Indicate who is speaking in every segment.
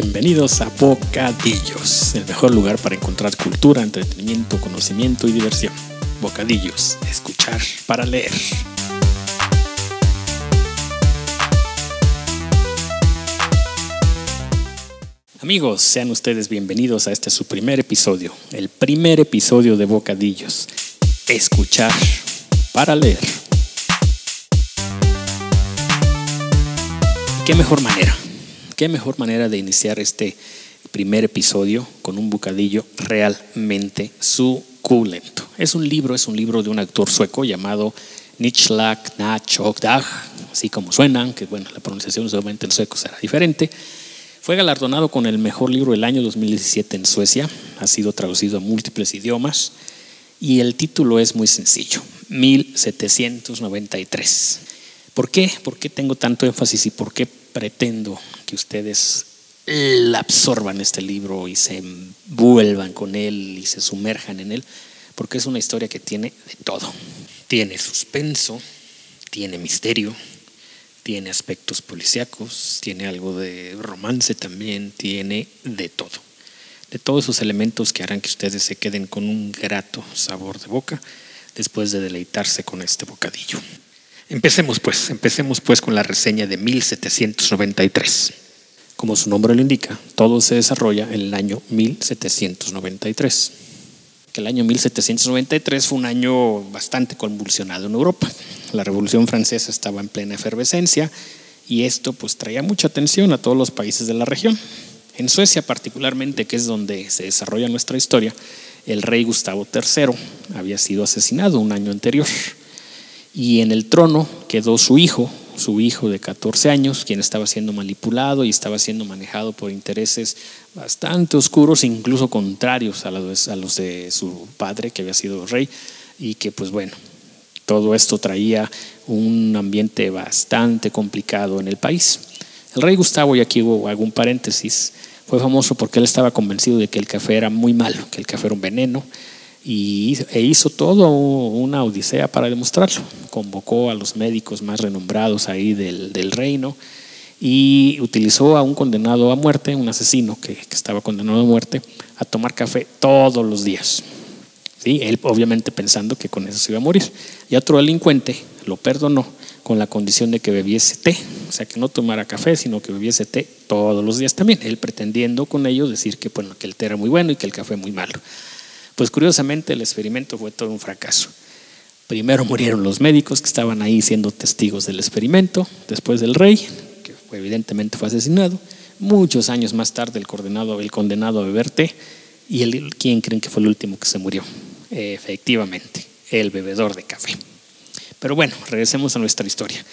Speaker 1: Bienvenidos a Bocadillos, el mejor lugar para encontrar cultura, entretenimiento, conocimiento y diversión. Bocadillos, escuchar para leer. Amigos, sean ustedes bienvenidos a este su primer episodio, el primer episodio de Bocadillos. Escuchar para leer. ¿Qué mejor manera? ¿Qué mejor manera de iniciar este primer episodio con un bocadillo realmente suculento? Es un libro, es un libro de un actor sueco llamado Nichlak Nachogdag, así como suenan, que bueno, la pronunciación solamente en sueco será diferente. Fue galardonado con el mejor libro del año 2017 en Suecia, ha sido traducido a múltiples idiomas y el título es muy sencillo, 1793. ¿Por qué? ¿Por qué tengo tanto énfasis y por qué pretendo que ustedes absorban este libro y se envuelvan con él y se sumerjan en él? Porque es una historia que tiene de todo. Tiene suspenso, tiene misterio, tiene aspectos policíacos, tiene algo de romance también, tiene de todo. De todos esos elementos que harán que ustedes se queden con un grato sabor de boca después de deleitarse con este bocadillo. Empecemos pues, empecemos pues con la reseña de 1793. Como su nombre lo indica, todo se desarrolla en el año 1793 el año 1793 fue un año bastante convulsionado en Europa. La Revolución Francesa estaba en plena efervescencia y esto pues traía mucha atención a todos los países de la región. En Suecia particularmente, que es donde se desarrolla nuestra historia, el rey Gustavo III había sido asesinado un año anterior y en el trono quedó su hijo, su hijo de 14 años, quien estaba siendo manipulado y estaba siendo manejado por intereses bastante oscuros, incluso contrarios a los, a los de su padre, que había sido rey, y que pues bueno, todo esto traía un ambiente bastante complicado en el país. El rey Gustavo, y aquí hago un paréntesis, fue famoso porque él estaba convencido de que el café era muy malo, que el café era un veneno, y, e hizo todo una odisea para demostrarlo. Convocó a los médicos más renombrados ahí del, del reino y utilizó a un condenado a muerte, un asesino que, que, estaba condenado a muerte, a tomar café todos los días. ¿Sí? Él obviamente pensando que con eso se iba a morir. Y otro delincuente lo perdonó con la condición de que bebiese té, o sea, que no tomara café, sino que bebiese té todos los días también, él pretendiendo con ello decir que, bueno, que el té era muy bueno y que el café muy malo. Pues curiosamente el experimento fue todo un fracaso. Primero murieron los médicos que estaban ahí siendo testigos del experimento, después del rey, que evidentemente fue asesinado. Muchos años más tarde el, condenado, el condenado a beber té y el, ¿quién creen que fue el último que se murió? efectivamente, el bebedor de café. Pero bueno, regresemos a nuestra historia.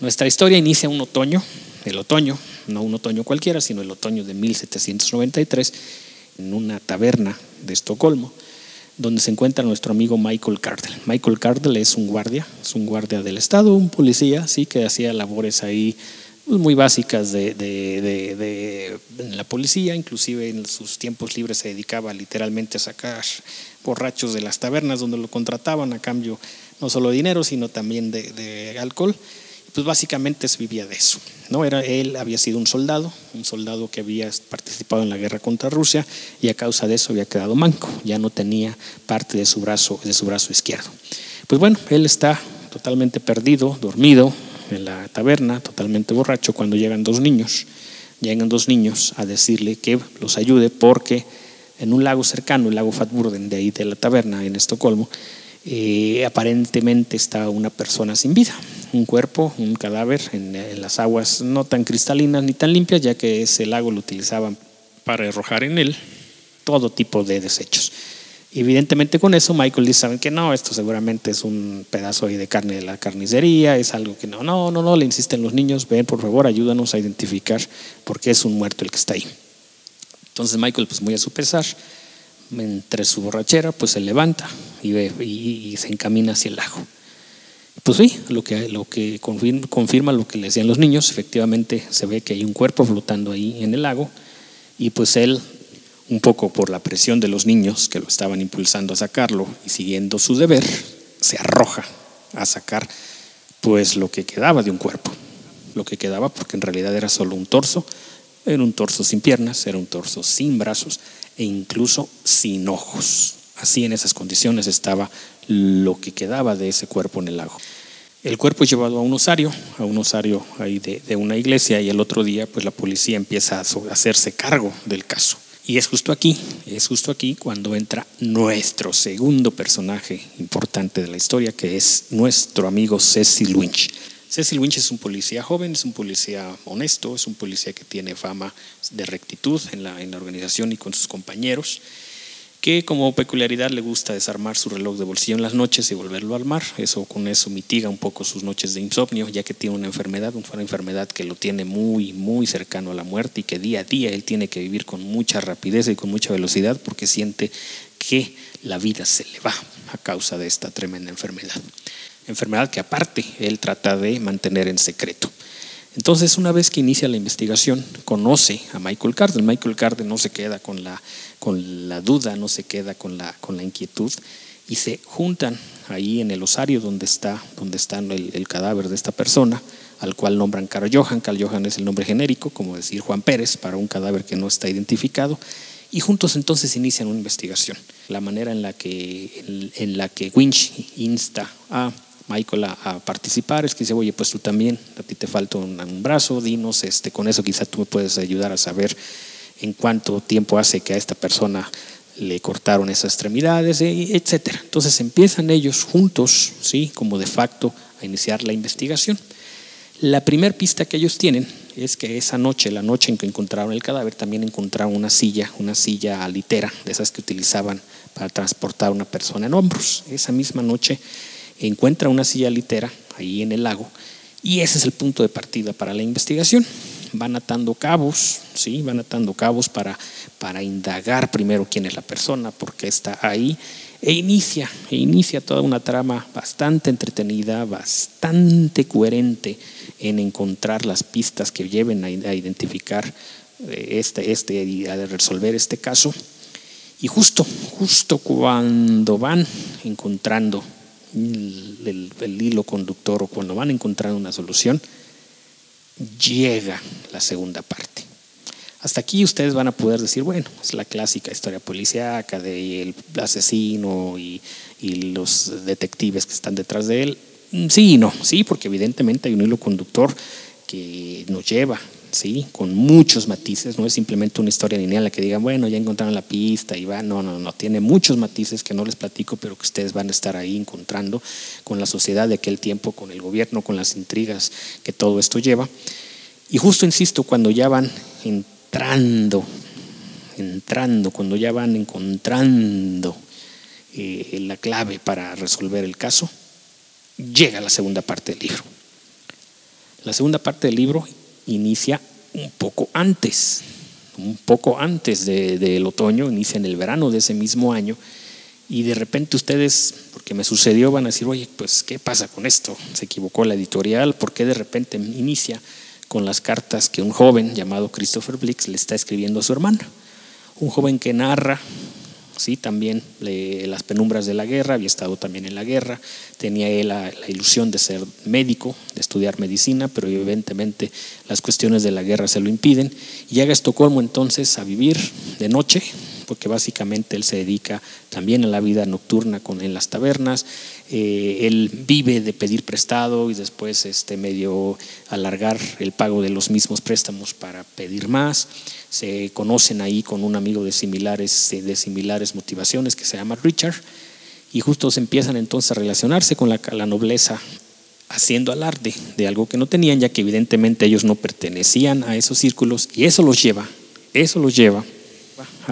Speaker 1: Nuestra historia inicia un otoño, el otoño, no un otoño cualquiera, sino el otoño de 1793, en una taberna de Estocolmo donde se encuentra nuestro amigo Michael Cardell. Michael Cardell es un guardia, es un guardia del Estado, un policía, sí, que hacía labores ahí pues, muy básicas de, de, la policía, inclusive en sus tiempos libres se dedicaba literalmente a sacar borrachos de las tabernas donde lo contrataban a cambio no solo de dinero, sino también de alcohol pues básicamente se vivía de eso. ¿no? Era, él había sido un soldado, un soldado que había participado en la guerra contra Rusia y a causa de eso había quedado manco, ya no tenía parte de su brazo, de su brazo izquierdo. Pues bueno, él está totalmente perdido, dormido en la taberna, totalmente borracho, cuando llegan dos niños. Llegan dos niños a decirle que los ayude porque en un lago cercano, el lago Fatburden, de ahí de la taberna en Estocolmo, eh, aparentemente está una persona sin vida, un cuerpo, un cadáver en, las aguas no tan cristalinas ni tan limpias, ya que ese lago lo utilizaban para arrojar en él todo tipo de desechos. Evidentemente con eso Michael dice, saben que no, esto seguramente es un pedazo de carne de la carnicería, es algo que no, no, no, no, le insisten los niños, ven por favor, ayúdanos a identificar por qué es un muerto el que está ahí. Entonces Michael, pues muy a su pesar, entre su borrachera, pues se levanta y, ve, y, se encamina hacia el lago. Pues sí, lo que, lo que confirma, lo que le decían los niños, efectivamente se ve que hay un cuerpo flotando ahí en el lago y pues él, un poco por la presión de los niños que lo estaban impulsando a sacarlo y siguiendo su deber, se arroja a sacar pues lo que quedaba de un cuerpo, lo que quedaba porque en realidad era solo un torso. Era un torso sin piernas, era un torso sin brazos e incluso sin ojos. Así en esas condiciones estaba lo que quedaba de ese cuerpo en el lago. El cuerpo es llevado a un osario, a un osario ahí de, una iglesia y el otro día pues la policía empieza a hacerse cargo del caso. Y es justo aquí, es justo aquí cuando entra nuestro segundo personaje importante de la historia, que es nuestro amigo Cecil Winch. Cecil Winch es un policía joven, es un policía honesto, es un policía que tiene fama de rectitud en la organización y con sus compañeros que como peculiaridad le gusta desarmar su reloj de bolsillo en las noches y volverlo al mar. Eso con eso mitiga un poco sus noches de insomnio, ya que tiene una enfermedad, una enfermedad que lo tiene muy muy cercano a la muerte y que día a día él tiene que vivir con mucha rapidez y con mucha velocidad porque siente que la vida se le va a causa de esta tremenda enfermedad. Enfermedad que aparte él trata de mantener en secreto. Entonces, una vez que inicia la investigación, conoce a Michael Carden. Michael Carden no se queda con la, con la duda, no se queda con la, con la inquietud y se juntan ahí en el osario donde está, donde está el, cadáver de esta persona, al cual nombran Carl Johan. Carl Johan es el nombre genérico, como decir Juan Pérez, para un cadáver que no está identificado. Y juntos entonces inician una investigación. La manera en la que, en, en la que Winch insta a Michael a, participar, es que dice, oye, pues tú también, a ti te falta un, brazo, dinos, este, con eso quizá tú me puedes ayudar a saber en cuánto tiempo hace que a esta persona le cortaron esas extremidades, etcétera. Entonces empiezan ellos juntos, sí, como de facto, a iniciar la investigación. La primera pista que ellos tienen es que esa noche, la noche en que encontraron el cadáver, también encontraron una silla, una silla litera, de esas que utilizaban para transportar a una persona en hombros. Esa misma noche encuentra una silla litera ahí en el lago y ese es el punto de partida para la investigación. Van atando cabos, ¿sí? van atando cabos para, para indagar primero quién es la persona, por qué está ahí, e inicia, e inicia toda una trama bastante entretenida, bastante coherente en encontrar las pistas que lleven a, identificar eh, este, este y a resolver este caso. Y justo, justo cuando van encontrando el, hilo conductor o cuando van a encontrar una solución, llega la segunda parte. Hasta aquí ustedes van a poder decir, bueno, es la clásica historia policíaca de el asesino y, y los detectives que están detrás de él. Sí y no, sí, porque evidentemente hay un hilo conductor que nos lleva ¿sí? con muchos matices, no es simplemente una historia lineal la que digan, bueno, ya encontraron la pista y va, no, no, no, tiene muchos matices que no les platico, pero que ustedes van a estar ahí encontrando con la sociedad de aquel tiempo, con el gobierno, con las intrigas que todo esto lleva. Y justo, insisto, cuando ya van entrando, entrando, cuando ya van encontrando eh, la clave para resolver el caso, llega la segunda parte del libro. La segunda parte del libro inicia un poco antes, un poco antes del de, otoño, inicia en el verano de ese mismo año, y de repente ustedes, porque me sucedió, van a decir, oye, pues, ¿qué pasa con esto? Se equivocó la editorial, ¿por qué de repente inicia con las cartas que un joven llamado Christopher Blix le está escribiendo a su hermana? Un joven que narra ¿sí? también le, las penumbras de la guerra, había estado también en la guerra, tenía él la, ilusión de ser médico, de estudiar medicina, pero evidentemente las cuestiones de la guerra se lo impiden. Y llega a Estocolmo entonces a vivir de noche, porque básicamente él se dedica también a la vida nocturna con, en las tabernas. Eh, él vive de pedir prestado y después este, medio alargar el pago de los mismos préstamos para pedir más se conocen ahí con un amigo de similares, de similares motivaciones que se llama Richard, y justo se empiezan entonces a relacionarse con la, la nobleza haciendo alarde de algo que no tenían, ya que evidentemente ellos no pertenecían a esos círculos, y eso los lleva, eso los lleva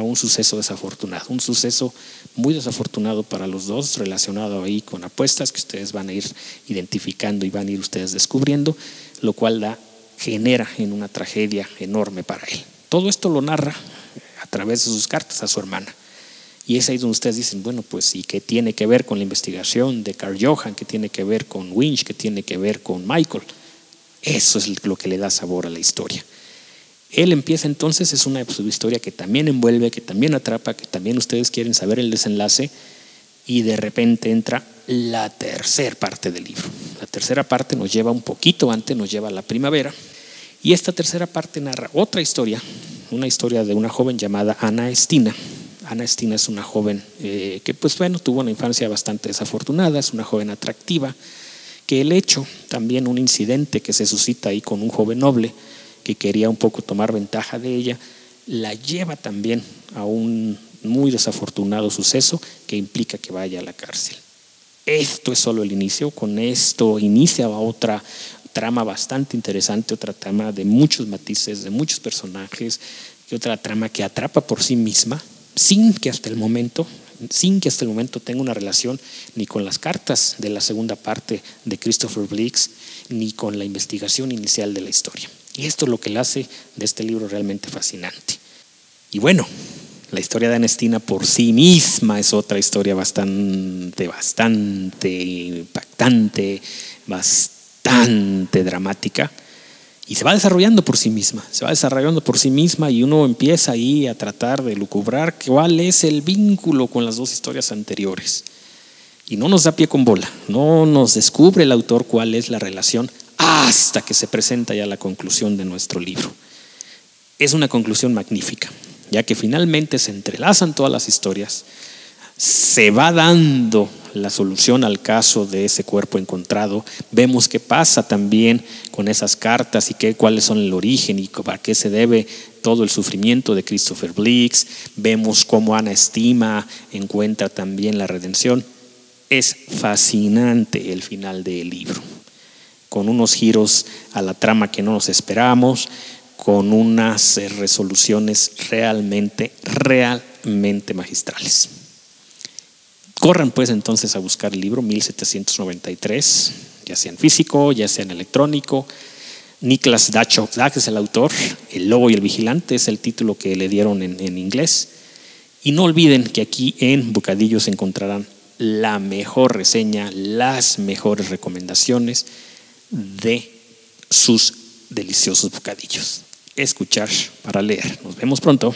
Speaker 1: a un suceso desafortunado, un suceso muy desafortunado para los dos, relacionado ahí con apuestas que ustedes van a ir identificando y van a ir ustedes descubriendo, lo cual da, genera en una tragedia enorme para él. Todo esto lo narra a través de sus cartas a su hermana. Y es ahí donde ustedes dicen, bueno, pues, ¿y qué tiene que ver con la investigación de Carl Johan? ¿Qué tiene que ver con Winch? ¿Qué tiene que ver con Michael? Eso es lo que le da sabor a la historia. Él empieza entonces, es una historia que también envuelve, que también atrapa, que también ustedes quieren saber el desenlace, y de repente entra la tercera parte del libro. La tercera parte nos lleva un poquito antes, nos lleva a la primavera, Y esta tercera parte narra otra historia, una historia de una joven llamada Ana Estina. Ana Estina es una joven eh, que, pues bueno, tuvo una infancia bastante desafortunada, es una joven atractiva, que el hecho, también un incidente que se suscita ahí con un joven noble que quería un poco tomar ventaja de ella, la lleva también a un muy desafortunado suceso que implica que vaya a la cárcel. Esto es solo el inicio, con esto inicia otra trama bastante interesante, otra trama de muchos matices, de muchos personajes, y otra trama que atrapa por sí misma, sin que hasta el momento, sin que hasta el momento tenga una relación ni con las cartas de la segunda parte de Christopher Blix, ni con la investigación inicial de la historia. Y esto es lo que le hace de este libro realmente fascinante. Y bueno, la historia de Anestina por sí misma es otra historia bastante, bastante impactante, bastante dramática. Y se va desarrollando por sí misma, se va desarrollando por sí misma y uno empieza ahí a tratar de lucubrar cuál es el vínculo con las dos historias anteriores. Y no nos da pie con bola, no nos descubre el autor cuál es la relación hasta que se presenta ya la conclusión de nuestro libro. Es una conclusión magnífica ya que finalmente se entrelazan todas las historias, se va dando la solución al caso de ese cuerpo encontrado, vemos qué pasa también con esas cartas y qué, cuáles son el origen y a qué se debe todo el sufrimiento de Christopher Blix, vemos cómo Ana Estima encuentra también la redención. Es fascinante el final del libro, con unos giros a la trama que no nos esperamos, con unas eh, resoluciones realmente, realmente magistrales. Corran pues entonces a buscar el libro 1793, ya sea en físico, ya sea en electrónico. Niklas Dachok es el autor, El Lobo y el Vigilante es el título que le dieron en, en inglés. Y no olviden que aquí en Bocadillos encontrarán la mejor reseña, las mejores recomendaciones de sus deliciosos bocadillos. Escuchar para leer. Nos vemos pronto.